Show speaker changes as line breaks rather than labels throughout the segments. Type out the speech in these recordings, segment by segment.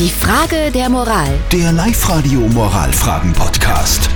Die Frage der Moral.
Der Live-Radio Moralfragen-Podcast.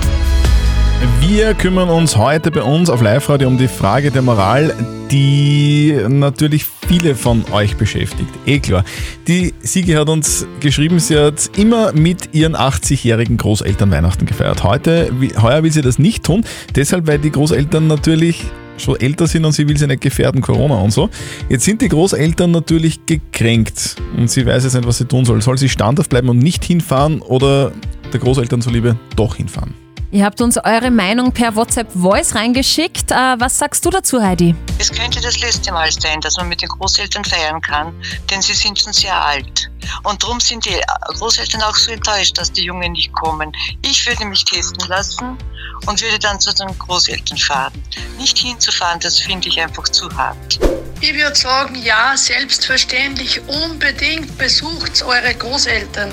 Wir kümmern uns heute bei uns auf Live-Radio um die Frage der Moral, die natürlich viele von euch beschäftigt. Eh klar. Die Siege hat uns geschrieben, sie hat immer mit ihren 80-jährigen Großeltern Weihnachten gefeiert. Heute, heuer will sie das nicht tun, deshalb, weil die Großeltern natürlich schon älter sind und sie will sie nicht gefährden, Corona und so. Jetzt sind die Großeltern natürlich gekränkt und sie weiß jetzt nicht, was sie tun soll. Soll sie standhaft bleiben und nicht hinfahren oder der Großeltern zuliebe doch hinfahren?
Ihr habt uns eure Meinung per WhatsApp Voice reingeschickt. Äh, was sagst du dazu, Heidi?
Es könnte das letzte Mal sein, dass man mit den Großeltern feiern kann, denn sie sind schon sehr alt. Und darum sind die Großeltern auch so enttäuscht, dass die Jungen nicht kommen. Ich würde mich testen lassen und würde dann zu den Großeltern fahren. Nicht hinzufahren, das finde ich einfach zu hart.
Ich würde sagen, ja, selbstverständlich, unbedingt besucht eure Großeltern.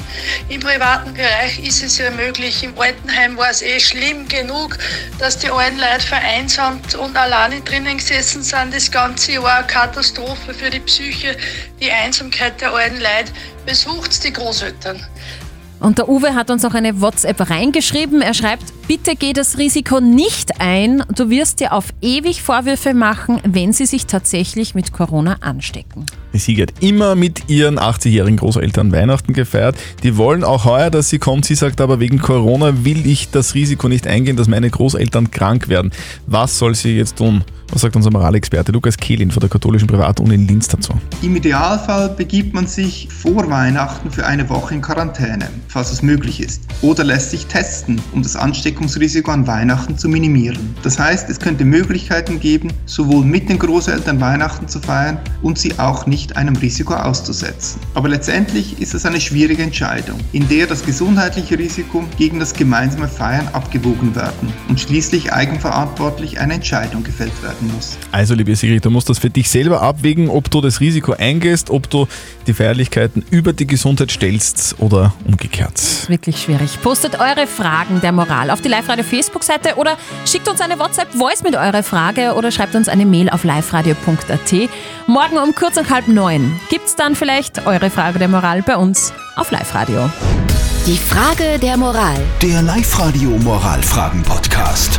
Im privaten Bereich ist es ja möglich, im Altenheim war es eh schlimm genug, dass die alten Leute vereinsamt und alleine drinnen gesessen sind. Das ganze Jahr eine Katastrophe für die Psyche, die Einsamkeit der alten Leute. Besucht die Großeltern.
Und der Uwe hat uns auch eine WhatsApp reingeschrieben. Er schreibt, bitte geh das Risiko nicht ein. Du wirst dir auf ewig Vorwürfe machen, wenn sie sich tatsächlich mit Corona anstecken.
Sieger hat immer mit ihren 80-jährigen Großeltern Weihnachten gefeiert. Die wollen auch heuer, dass sie kommt. Sie sagt aber, wegen Corona will ich das Risiko nicht eingehen, dass meine Großeltern krank werden. Was soll sie jetzt tun? Was sagt unser Moralexperte Lukas Kehlin von der katholischen Privatuni in Linz dazu?
Im Idealfall begibt man sich vor Weihnachten für eine Woche in Quarantäne, falls es möglich ist, oder lässt sich testen, um das Ansteckungsrisiko an Weihnachten zu minimieren. Das heißt, es könnte Möglichkeiten geben, sowohl mit den Großeltern Weihnachten zu feiern und sie auch nicht einem Risiko auszusetzen. Aber letztendlich ist es eine schwierige Entscheidung, in der das gesundheitliche Risiko gegen das gemeinsame Feiern abgewogen werden und schließlich eigenverantwortlich eine Entscheidung gefällt werden muss.
Also, liebe Sigrid, du musst das für dich selber abwägen, ob du das Risiko eingehst, ob du die Feierlichkeiten über die Gesundheit stellst oder umgekehrt.
Wirklich schwierig. Postet eure Fragen der Moral auf die Live-Radio Facebook-Seite oder schickt uns eine WhatsApp-Voice mit eurer Frage oder schreibt uns eine Mail auf liveradio.at. Morgen um kurz nach halb neun gibt's dann vielleicht eure Frage der Moral bei uns auf Live-Radio.
Die Frage der Moral.
Der Live-Radio Moralfragen-Podcast.